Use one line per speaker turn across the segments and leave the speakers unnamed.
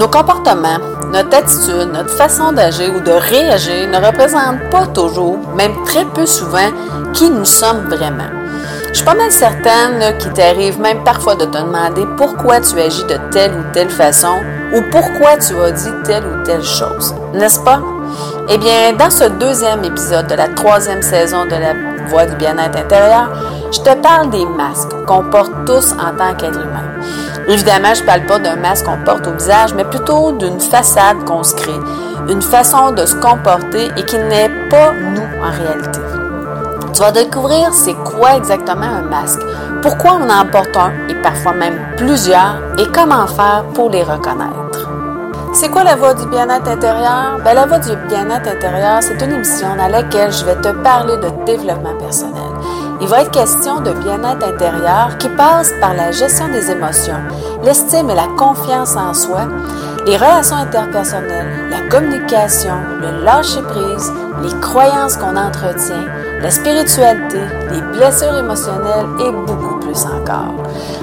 Nos comportements, notre attitude, notre façon d'agir ou de réagir ne représentent pas toujours, même très peu souvent, qui nous sommes vraiment. Je suis pas mal certaine qu'il t'arrive même parfois de te demander pourquoi tu agis de telle ou telle façon ou pourquoi tu as dit telle ou telle chose, n'est-ce pas? Eh bien, dans ce deuxième épisode de la troisième saison de la Voix du bien-être intérieur, je te parle des masques qu'on porte tous en tant qu'être humain. Évidemment, je ne parle pas d'un masque qu'on porte au visage, mais plutôt d'une façade qu'on se crée, une façon de se comporter et qui n'est pas nous en réalité. Tu vas découvrir c'est quoi exactement un masque, pourquoi on en porte un et parfois même plusieurs et comment faire pour les reconnaître. C'est quoi la voie du bien-être intérieur? Ben, la voie du bien-être intérieur, c'est une émission dans laquelle je vais te parler de développement personnel. Il va être question de bien-être intérieur qui passe par la gestion des émotions, l'estime et la confiance en soi, les relations interpersonnelles, la communication, le lâcher-prise, les croyances qu'on entretient, la spiritualité, les blessures émotionnelles et beaucoup plus encore.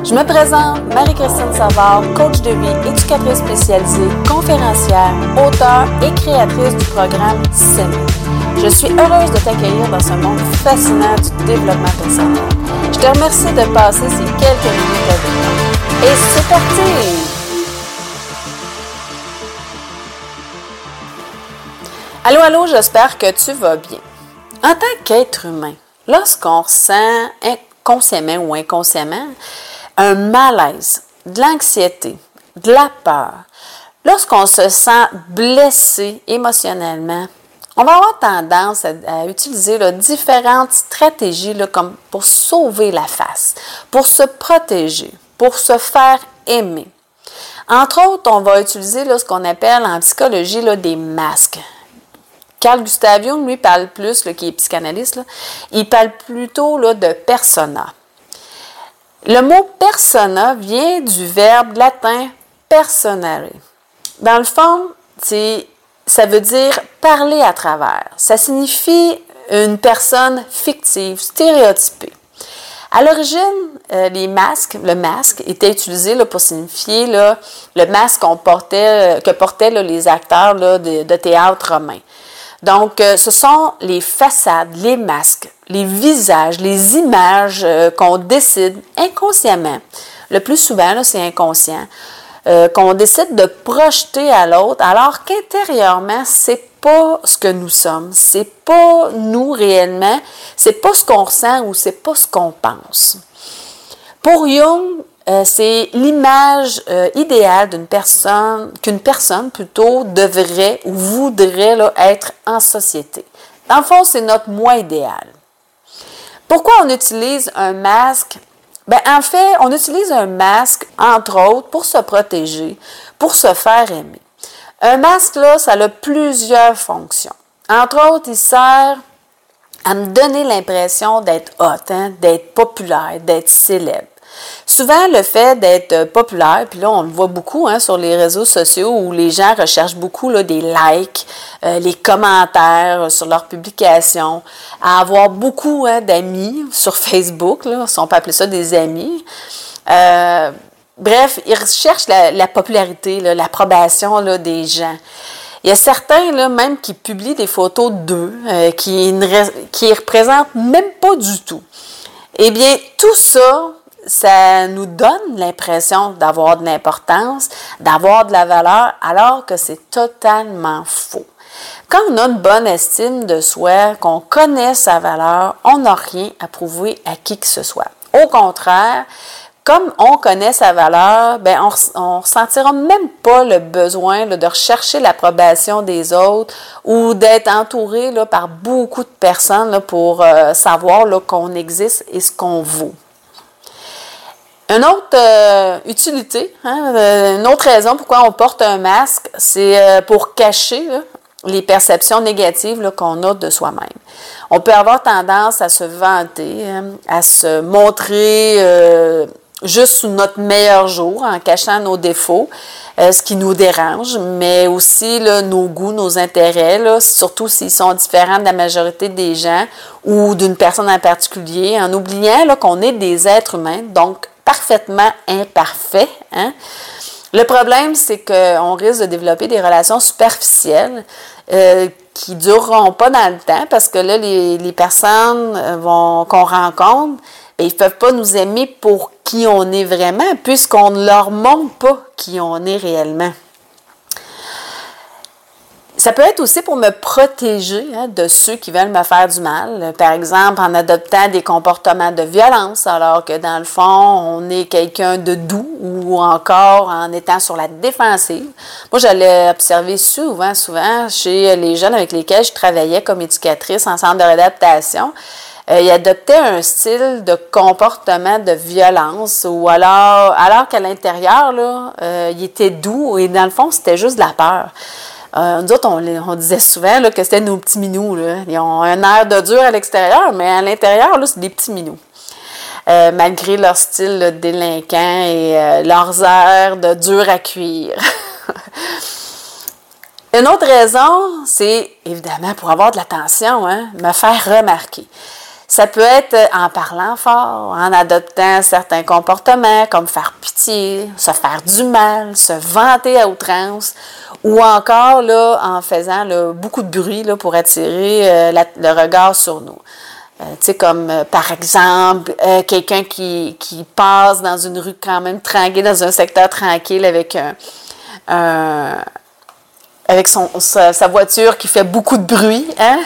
Je me présente Marie-Christine Savard, coach de vie, éducatrice spécialisée, conférencière, auteure et créatrice du programme SEMI. Je suis heureuse de t'accueillir dans ce monde fascinant du développement personnel. Je te remercie de passer ces quelques minutes avec moi. Et c'est parti! Allô, allô, j'espère que tu vas bien. En tant qu'être humain, lorsqu'on ressent consciemment ou inconsciemment un malaise, de l'anxiété, de la peur, lorsqu'on se sent blessé émotionnellement, on va avoir tendance à, utiliser différentes stratégies pour sauver la face, pour se protéger, pour se faire aimer. Entre autres, on va utiliser ce qu'on appelle en psychologie des masques. Carl Gustav Jung, lui, parle plus, qui est psychanalyste, il parle plutôt de persona. Le mot persona vient du verbe latin personare. Dans le fond, ça veut dire parler à travers. Ça signifie une personne fictive, stéréotypée. À l'origine, euh, les masques, le masque était utilisé pour signifier le masque qu'on portait, que portaient les acteurs de, théâtre romain. Donc, euh, ce sont les façades, les masques, les visages, les images euh, qu'on décide inconsciemment. Le plus souvent, c'est inconscient. Euh, qu'on décide de projeter à l'autre, alors qu'intérieurement, c'est pas ce que nous sommes, c'est pas nous réellement, c'est pas ce qu'on ressent ou c'est pas ce qu'on pense. Pour Jung, euh, c'est l'image euh, idéale d'une personne, qu'une personne plutôt devrait ou voudrait être en société. Dans le fond, c'est notre moi idéal. Pourquoi on utilise un masque? Ben, en fait, on utilise un masque, entre autres, pour se protéger, pour se faire aimer. Un masque, là, ça a plusieurs fonctions. Entre autres, il sert à me donner l'impression d'être hot, hein, d'être populaire, d'être célèbre. Souvent, le fait d'être populaire, puis là, on le voit beaucoup hein, sur les réseaux sociaux où les gens recherchent beaucoup là, des likes, euh, les commentaires sur leurs publications, avoir beaucoup hein, d'amis sur Facebook, on peut appeler ça des amis. Euh, bref, ils recherchent la, popularité, l'approbation des gens. Il y a certains, là, même, qui publient des photos d'eux euh, qui ne qui représentent même pas du tout. Eh bien, tout ça, ça nous donne l'impression d'avoir de l'importance, d'avoir de la valeur, alors que c'est totalement faux. Quand on a une bonne estime de soi, qu'on connaît sa valeur, on n'a rien à prouver à qui que ce soit. Au contraire, comme on connaît sa valeur, ben on ne ressentira même pas le besoin de rechercher l'approbation des autres ou d'être entouré par beaucoup de personnes pour euh, savoir qu'on existe et ce qu'on vaut. Une autre euh, utilité, hein, euh, une autre raison pourquoi on porte un masque, c'est euh, pour cacher les perceptions négatives qu'on a de soi-même. On peut avoir tendance à se vanter, hein, à se montrer juste sous notre meilleur jour, en cachant nos défauts, ce qui nous dérange, mais aussi nos goûts, nos intérêts, surtout s'ils sont différents de la majorité des gens ou d'une personne en particulier, en oubliant qu'on est des êtres humains, donc parfaitement imparfait. Hein? Le problème, c'est qu'on risque de développer des relations superficielles euh, qui ne dureront pas dans le temps parce que là, les, personnes euh, qu'on rencontre, ils ne peuvent pas nous aimer pour qui on est vraiment puisqu'on ne leur montre pas qui on est réellement. Ça peut être aussi pour me protéger hein, de ceux qui veulent me faire du mal. Par exemple, en adoptant des comportements de violence, alors que dans le fond, on est quelqu'un de doux ou encore en étant sur la défensive. Moi, j'allais observer souvent, souvent chez les jeunes avec lesquels je travaillais comme éducatrice en centre de réadaptation. Euh, ils adoptaient un style de comportement de violence ou alors, alors qu'à l'intérieur, là, euh, il était doux et dans le fond, c'était juste de la peur. Euh, nous autres, on, disait souvent que c'était nos petits minous. Ils ont un air de dur à l'extérieur, mais à l'intérieur, c'est des petits minous. Euh, malgré leur style délinquant et euh, leurs airs de dur à cuire. Une autre raison, c'est évidemment pour avoir de l'attention, hein, me faire remarquer. Ça peut être en parlant fort, en adoptant certains comportements comme faire pitié, se faire du mal, se vanter à outrance, ou encore là, en faisant beaucoup de bruit là, pour attirer euh, le regard sur nous. Euh, tu sais, comme euh, par exemple, quelqu'un qui, qui, passe dans une rue quand même tranquille, dans un secteur tranquille avec un, avec son, sa, voiture qui fait beaucoup de bruit hein,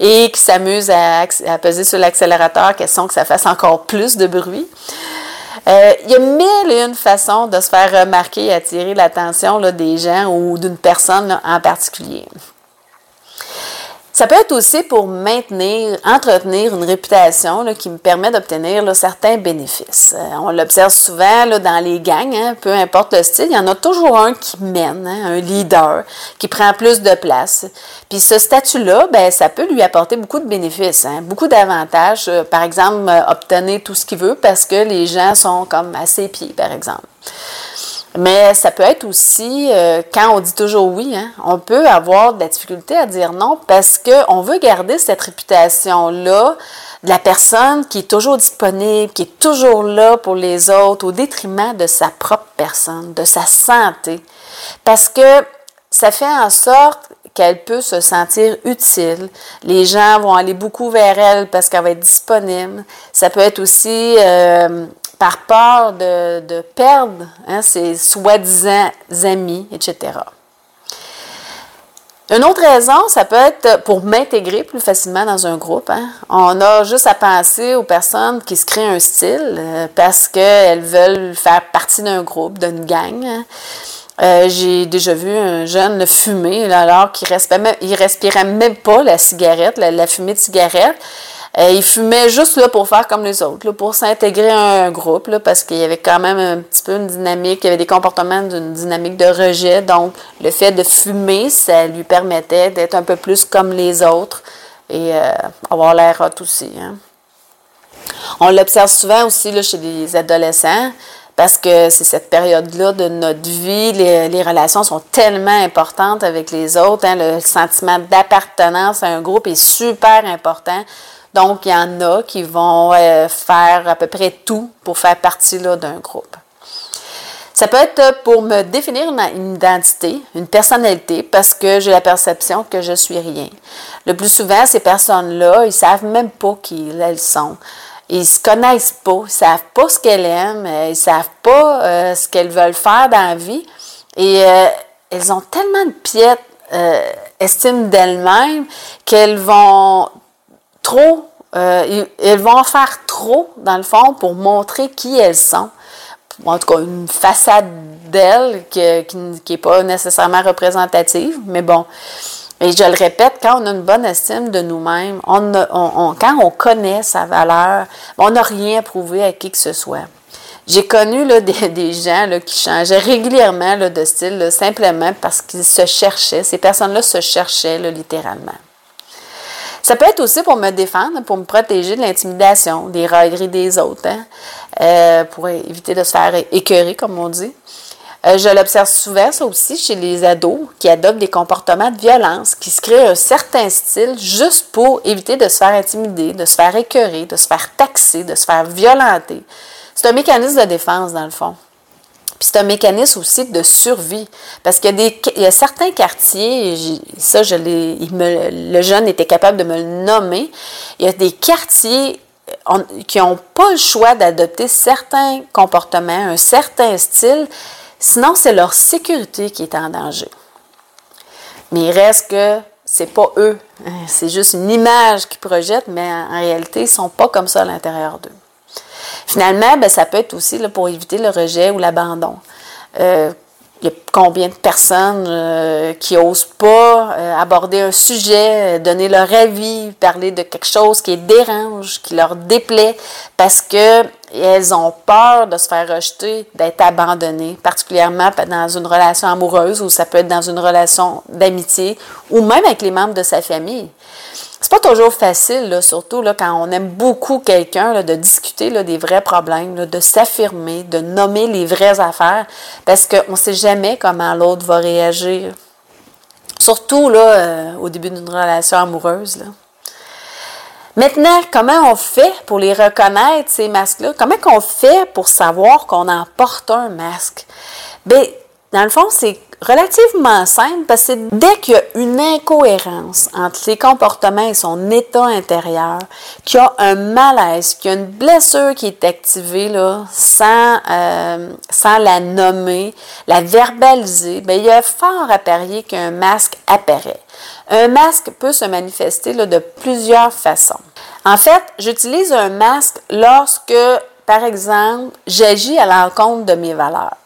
et qui s'amuse à, à, peser sur l'accélérateur, question que ça fasse encore plus de bruit. Euh, il y a mille et une façons de se faire remarquer et attirer l'attention des gens ou d'une personne en particulier. Ça peut être aussi pour maintenir, entretenir une réputation qui me permet d'obtenir certains bénéfices. Euh, on l'observe souvent là, dans les gangs, hein, peu importe le style, il y en a toujours un qui mène, hein, un leader, qui prend plus de place. Puis ce statut-là, ben, ça peut lui apporter beaucoup de bénéfices, hein, beaucoup d'avantages. Euh, par exemple, euh, obtenir tout ce qu'il veut parce que les gens sont comme à ses pieds, par exemple. Mais ça peut être aussi, euh, quand on dit toujours oui, hein, on peut avoir de la difficulté à dire non parce qu'on veut garder cette réputation-là de la personne qui est toujours disponible, qui est toujours là pour les autres au détriment de sa propre personne, de sa santé. Parce que ça fait en sorte qu'elle peut se sentir utile. Les gens vont aller beaucoup vers elle parce qu'elle va être disponible. Ça peut être aussi euh, par peur de, perdre hein, ses soi-disant amis, etc. Une autre raison, ça peut être pour m'intégrer plus facilement dans un groupe. Hein. On a juste à penser aux personnes qui se créent un style euh, parce qu'elles veulent faire partie d'un groupe, d'une gang. Hein. Euh, j'ai déjà vu un jeune fumer alors qu'il ne respirait même pas la cigarette, la fumée de cigarette. Euh, il fumait juste là pour faire comme les autres, pour s'intégrer à un groupe, là, parce qu'il y avait quand même un petit peu une dynamique, il y avait des comportements d'une dynamique de rejet. Donc, le fait de fumer, ça lui permettait d'être un peu plus comme les autres et euh, avoir l'air hot aussi. Hein. On l'observe souvent aussi là, chez les adolescents parce que c'est cette période-là de notre vie, les, relations sont tellement importantes avec les autres, hein, le sentiment d'appartenance à un groupe est super important. Donc, il y en a qui vont euh, faire à peu près tout pour faire partie d'un groupe. Ça peut être pour me définir une, identité, une personnalité, parce que j'ai la perception que je suis rien. Le plus souvent, ces personnes-là, ils ne savent même pas qui elles sont. Ils ne se connaissent pas, ils ne savent pas ce qu'elles aiment, euh, ils ne savent pas euh, ce qu'elles veulent faire dans la vie. Et elles ont tellement de piètre estime d'elles-mêmes qu'elles vont trop, euh, elles vont en faire trop, dans le fond, pour montrer qui elles sont. En tout cas, une façade d'elles qui n'est pas nécessairement représentative, mais bon. Et je le répète, quand on a une bonne estime de nous-mêmes, quand on connaît sa valeur, on n'a rien à prouver à qui que ce soit. J'ai connu des, gens qui changeaient régulièrement de style simplement parce qu'ils se cherchaient. Ces personnes-là se cherchaient littéralement. Ça peut être aussi pour me défendre, pour me protéger de l'intimidation, des railleries des autres, hein, euh, pour éviter de se faire écœurer, comme on dit. Euh, je l'observe souvent, ça aussi, chez les ados qui adoptent des comportements de violence, qui se créent un certain style juste pour éviter de se faire intimider, de se faire écœurer, de se faire taxer, de se faire violenter. C'est un mécanisme de défense, dans le fond. Puis c'est un mécanisme aussi de survie. Parce qu'il y, a certains quartiers, ça, je le jeune était capable de me le nommer, il y a des quartiers qui n'ont pas le choix d'adopter certains comportements, un certain style, sinon c'est leur sécurité qui est en danger. Mais il reste que c'est pas eux, c'est juste une image qu'ils projettent, mais en réalité, ils ne sont pas comme ça à l'intérieur d'eux. Finalement, ben, ça peut être aussi là, pour éviter le rejet ou l'abandon. Euh, il y a combien de personnes euh, qui n'osent pas euh, aborder un sujet, donner leur avis, parler de quelque chose qui les dérange, qui leur déplaît, parce qu'elles ont peur de se faire rejeter, d'être abandonnées, particulièrement dans une relation amoureuse ou ça peut être dans une relation d'amitié ou même avec les membres de sa famille c'est pas toujours facile, surtout quand on aime beaucoup quelqu'un, de discuter des vrais problèmes, de s'affirmer, de nommer les vraies affaires, parce qu'on ne sait jamais comment l'autre va réagir. Surtout euh, au début d'une relation amoureuse. Maintenant, comment on fait pour les reconnaître, ces masques-là? Comment on fait pour savoir qu'on en porte un masque? Bien, dans le fond, c'est relativement simple parce que dès qu'il y a une incohérence entre ses comportements et son état intérieur, qu'il y a un malaise, qu'il y a une blessure qui est activée là, sans, euh, la nommer, la verbaliser, bien, il y a fort à parier qu'un masque apparaît. Un masque peut se manifester de plusieurs façons. En fait, j'utilise un masque lorsque, par exemple, j'agis à l'encontre de mes valeurs.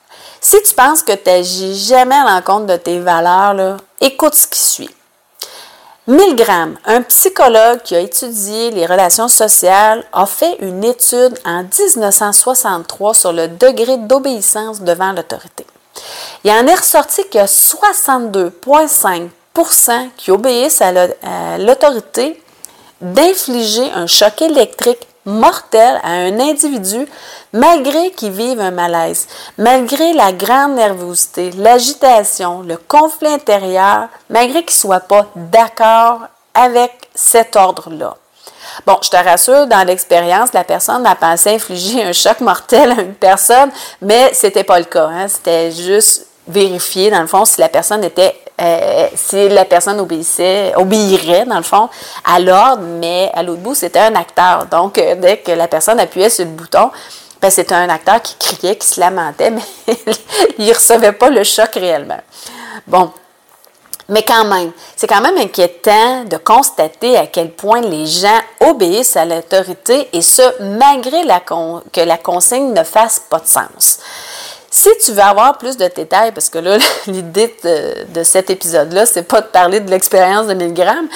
Si tu penses que tu n'agis jamais à l'encontre de tes valeurs, écoute ce qui suit. Milgram, un psychologue qui a étudié les relations sociales, a fait une étude en 1963 sur le degré d'obéissance devant l'autorité. Il en est ressorti qu'il y a 62,5% qui obéissent à l'autorité d'infliger un choc électrique mortel à un individu malgré qu'il vive un malaise, malgré la grande nervosité, l'agitation, le conflit intérieur, malgré qu'il ne soit pas d'accord avec cet ordre-là. Bon, je te rassure, dans l'expérience, la personne a pensé infliger un choc mortel à une personne, mais ce n'était pas le cas. Hein. C'était juste vérifier, dans le fond, si la personne était euh, si la personne obéissait, obéirait, dans le fond, à l'ordre, mais à l'autre bout, c'était un acteur. Donc, euh, dès que la personne appuyait sur le bouton, ben, c'était un acteur qui criait, qui se lamentait, mais il ne recevait pas le choc réellement. Bon. Mais quand même, c'est quand même inquiétant de constater à quel point les gens obéissent à l'autorité et ce, malgré que la consigne ne fasse pas de sens. Si tu veux avoir plus de détails, parce que là, l'idée de, cet épisode-là, c'est pas de parler de l'expérience de 1000 grammes,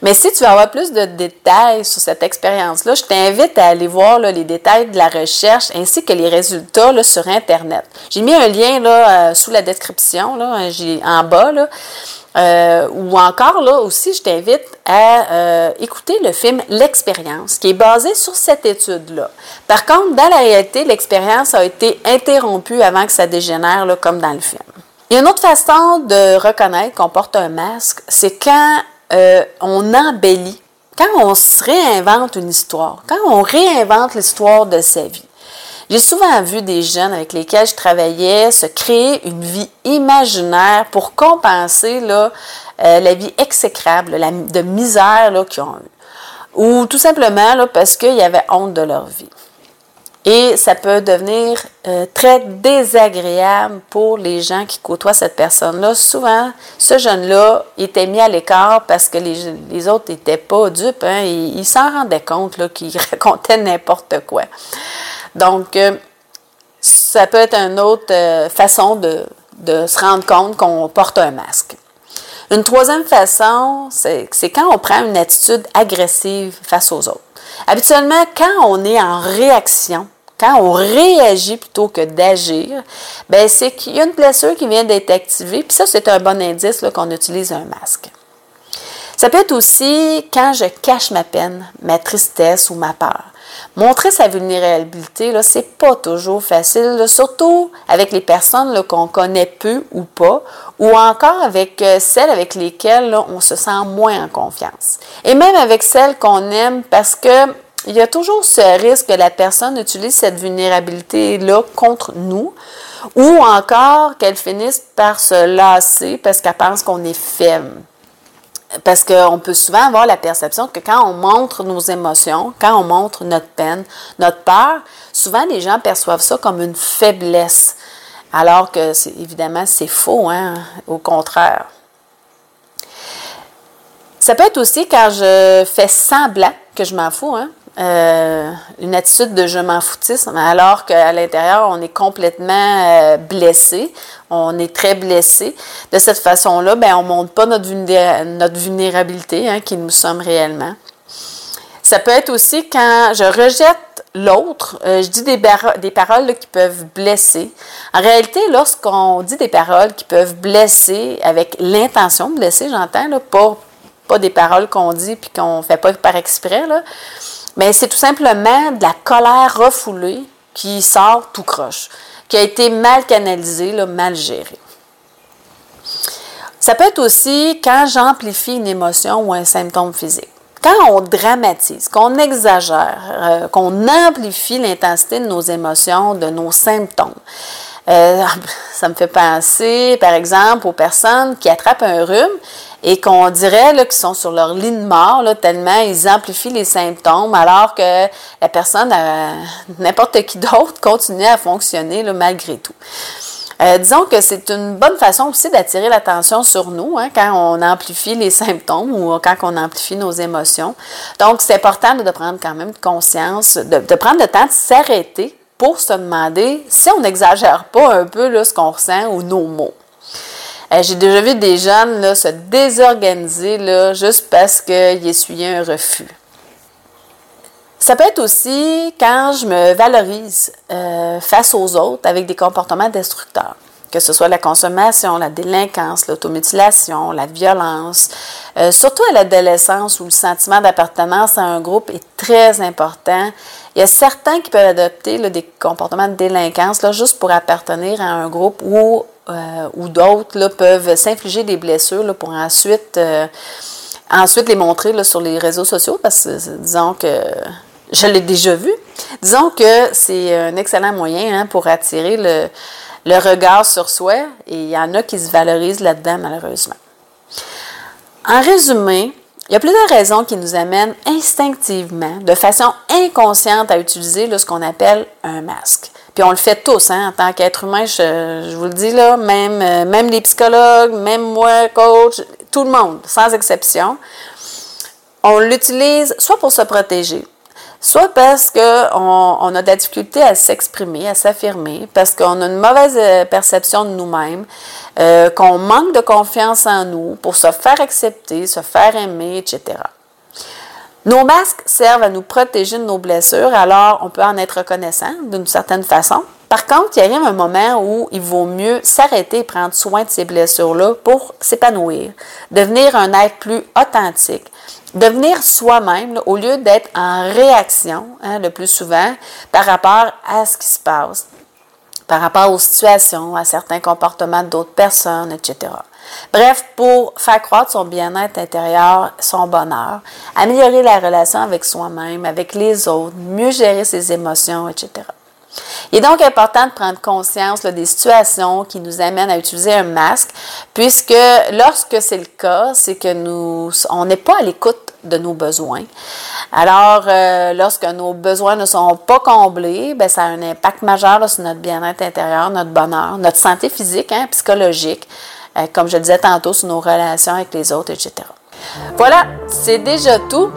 mais si tu veux avoir plus de détails sur cette expérience-là, je t'invite à aller voir les détails de la recherche ainsi que les résultats sur Internet. J'ai mis un lien euh, sous la description, en bas. Euh, ou encore, là aussi, je t'invite à euh, écouter le film L'expérience, qui est basé sur cette étude-là. Par contre, dans la réalité, l'expérience a été interrompue avant que ça dégénère, là, comme dans le film. A une autre façon de reconnaître qu'on porte un masque, c'est quand euh, on embellit, quand on se réinvente une histoire, quand on réinvente l'histoire de sa vie. J'ai souvent vu des jeunes avec lesquels je travaillais se créer une vie imaginaire pour compenser euh, la vie exécrable, la, de misère qu'ils ont eue. Ou tout simplement parce qu'ils avaient honte de leur vie. Et ça peut devenir euh, très désagréable pour les gens qui côtoient cette personne-là. Souvent, ce jeune-là était mis à l'écart parce que les, autres n'étaient pas dupes. Hein, ils s'en rendaient compte qu'il racontait n'importe quoi. Donc, euh, ça peut être une autre euh, façon de, se rendre compte qu'on porte un masque. Une troisième façon, c'est quand on prend une attitude agressive face aux autres. Habituellement, quand on est en réaction, quand on réagit plutôt que d'agir, ben c'est qu'il y a une blessure qui vient d'être activée, puis ça, c'est un bon indice qu'on utilise un masque. Ça peut être aussi quand je cache ma peine, ma tristesse ou ma peur. Montrer sa vulnérabilité, là, c'est pas toujours facile, surtout avec les personnes qu'on connaît peu ou pas, ou encore avec euh, celles avec lesquelles on se sent moins en confiance. Et même avec celles qu'on aime parce que il y a toujours ce risque que la personne utilise cette vulnérabilité-là contre nous ou encore qu'elles finissent par se lasser parce qu'elles pensent qu'on est faible. Parce qu'on peut souvent avoir la perception que quand on montre nos émotions, quand on montre notre peine, notre peur, souvent les gens perçoivent ça comme une faiblesse. Alors que, évidemment, c'est faux, hein? au contraire. Ça peut être aussi quand je fais semblant que je m'en fous, hein? Euh, une attitude de je m'en foutisme, alors qu'à l'intérieur, on est complètement euh, blessé, on est très blessé. De cette façon-là, ben, on ne montre pas notre, notre vulnérabilité, hein, qui nous sommes réellement. Ça peut être aussi quand je rejette l'autre, euh, je dis des, des paroles qui peuvent blesser. En réalité, lorsqu'on dit des paroles qui peuvent blesser avec l'intention de blesser, j'entends, pas, pas des paroles qu'on dit puis qu'on ne fait pas par exprès, là, mais c'est tout simplement de la colère refoulée qui sort tout croche, qui a été mal canalisée, mal gérée. Ça peut être aussi quand j'amplifie une émotion ou un symptôme physique. Quand on dramatise, qu'on exagère, euh, qu'on amplifie l'intensité de nos émotions, de nos symptômes. Euh, ça me fait penser, par exemple, aux personnes qui attrapent un rhume et qu'on dirait qu'ils sont sur leur lit de mort, là, tellement ils amplifient les symptômes, alors que la personne, euh, n'importe qui d'autre, continue à fonctionner là, malgré tout. Euh, disons que c'est une bonne façon aussi d'attirer l'attention sur nous hein, quand on amplifie les symptômes ou quand on amplifie nos émotions. Donc, c'est important de prendre quand même conscience, de, prendre le temps de s'arrêter pour se demander si on n'exagère pas un peu là, ce qu'on ressent ou nos mots. J'ai déjà vu des jeunes là, se désorganiser là, juste parce qu'ils essuyaient un refus. Ça peut être aussi quand je me valorise euh, face aux autres avec des comportements destructeurs, que ce soit la consommation, la délinquance, l'automutilation, la violence. Euh, surtout à l'adolescence où le sentiment d'appartenance à un groupe est très important. Il y a certains qui peuvent adopter des comportements de délinquance là, juste pour appartenir à un groupe ou euh, ou d'autres peuvent s'infliger des blessures pour ensuite, euh, ensuite les montrer sur les réseaux sociaux parce que disons que je l'ai déjà vu. Disons que c'est un excellent moyen hein, pour attirer le, regard sur soi et il y en a qui se valorisent là-dedans malheureusement. En résumé, il y a plusieurs raisons qui nous amènent instinctivement, de façon inconsciente, à utiliser ce qu'on appelle un masque. Puis on le fait tous, hein, en tant qu'être humain, je, vous le dis là, même, euh, même les psychologues, même moi, coach, tout le monde, sans exception. On l'utilise soit pour se protéger, soit parce qu'on on a de la difficulté à s'exprimer, à s'affirmer, parce qu'on a une mauvaise euh, perception de nous-mêmes, euh, qu'on manque de confiance en nous pour se faire accepter, se faire aimer, etc. Nos masques servent à nous protéger de nos blessures, alors on peut en être reconnaissant d'une certaine façon. Par contre, il y a un moment où il vaut mieux s'arrêter et prendre soin de ces blessures-là pour s'épanouir, devenir un être plus authentique, devenir soi-même au lieu d'être en réaction hein, le plus souvent par rapport à ce qui se passe, par rapport aux situations, à certains comportements d'autres personnes, etc. Bref, pour faire croître son bien-être intérieur, son bonheur, améliorer la relation avec soi-même, avec les autres, mieux gérer ses émotions, etc. Il est donc important de prendre conscience des situations qui nous amènent à utiliser un masque, puisque lorsque c'est le cas, c'est que nous, on n'est pas à l'écoute de nos besoins. Alors, euh, lorsque nos besoins ne sont pas comblés, ben, ça a un impact majeur sur notre bien-être intérieur, notre bonheur, notre santé physique, hein, psychologique, euh, comme je disais tantôt, sur nos relations avec les autres, etc. Voilà, c'est déjà tout.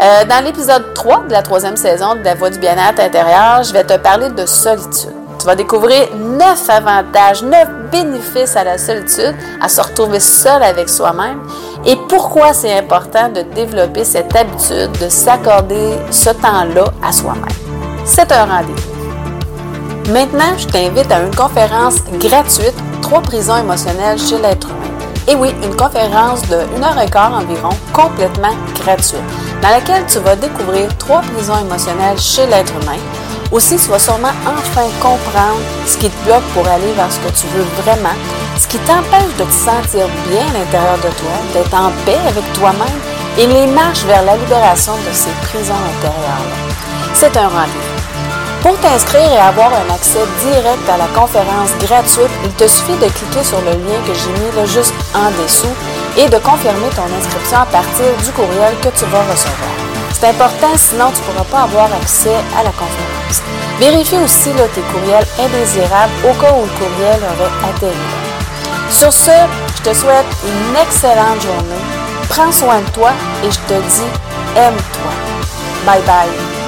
Euh, dans l'épisode 3 de la troisième saison de La Voix du bien-être intérieur, je vais te parler de solitude. Tu vas découvrir neuf avantages, neuf bénéfices à la solitude, à se retrouver seul avec soi-même et pourquoi c'est important de développer cette habitude de s'accorder ce temps-là à soi-même. C'est un rendez-vous. Maintenant, je t'invite à une conférence gratuite trois prisons émotionnelles chez l'être humain. Et oui, une conférence de 1 heure et quart environ, complètement gratuite, dans laquelle tu vas découvrir trois prisons émotionnelles chez l'être humain. Aussi, tu vas sûrement enfin comprendre ce qui te bloque pour aller vers ce que tu veux vraiment, ce qui t'empêche de te sentir bien à l'intérieur de toi, d'être en paix avec toi-même et les marches vers la libération de ces prisons intérieures. C'est un rendez-vous. Pour t'inscrire et avoir un accès direct à la conférence gratuite, il te suffit de cliquer sur le lien que j'ai mis juste en dessous et de confirmer ton inscription à partir du courriel que tu vas recevoir. C'est important, sinon tu ne pourras pas avoir accès à la conférence. Vérifie aussi là, tes courriels indésirables au cas où le courriel aurait atterri. Sur ce, je te souhaite une excellente journée. Prends soin de toi et je te dis aime-toi. Bye bye.